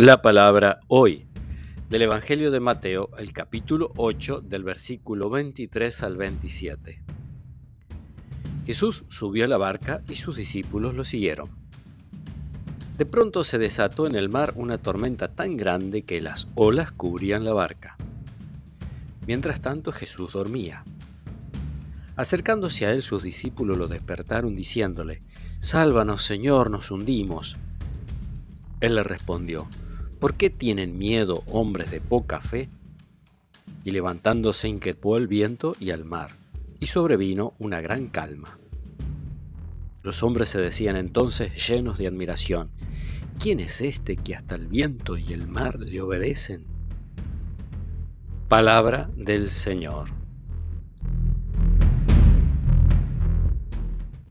La palabra hoy del Evangelio de Mateo, el capítulo 8 del versículo 23 al 27. Jesús subió a la barca y sus discípulos lo siguieron. De pronto se desató en el mar una tormenta tan grande que las olas cubrían la barca. Mientras tanto Jesús dormía. Acercándose a él sus discípulos lo despertaron diciéndole, Sálvanos Señor, nos hundimos. Él le respondió, ¿Por qué tienen miedo hombres de poca fe? Y levantándose inquietó el viento y al mar, y sobrevino una gran calma. Los hombres se decían entonces llenos de admiración, ¿quién es este que hasta el viento y el mar le obedecen? Palabra del Señor.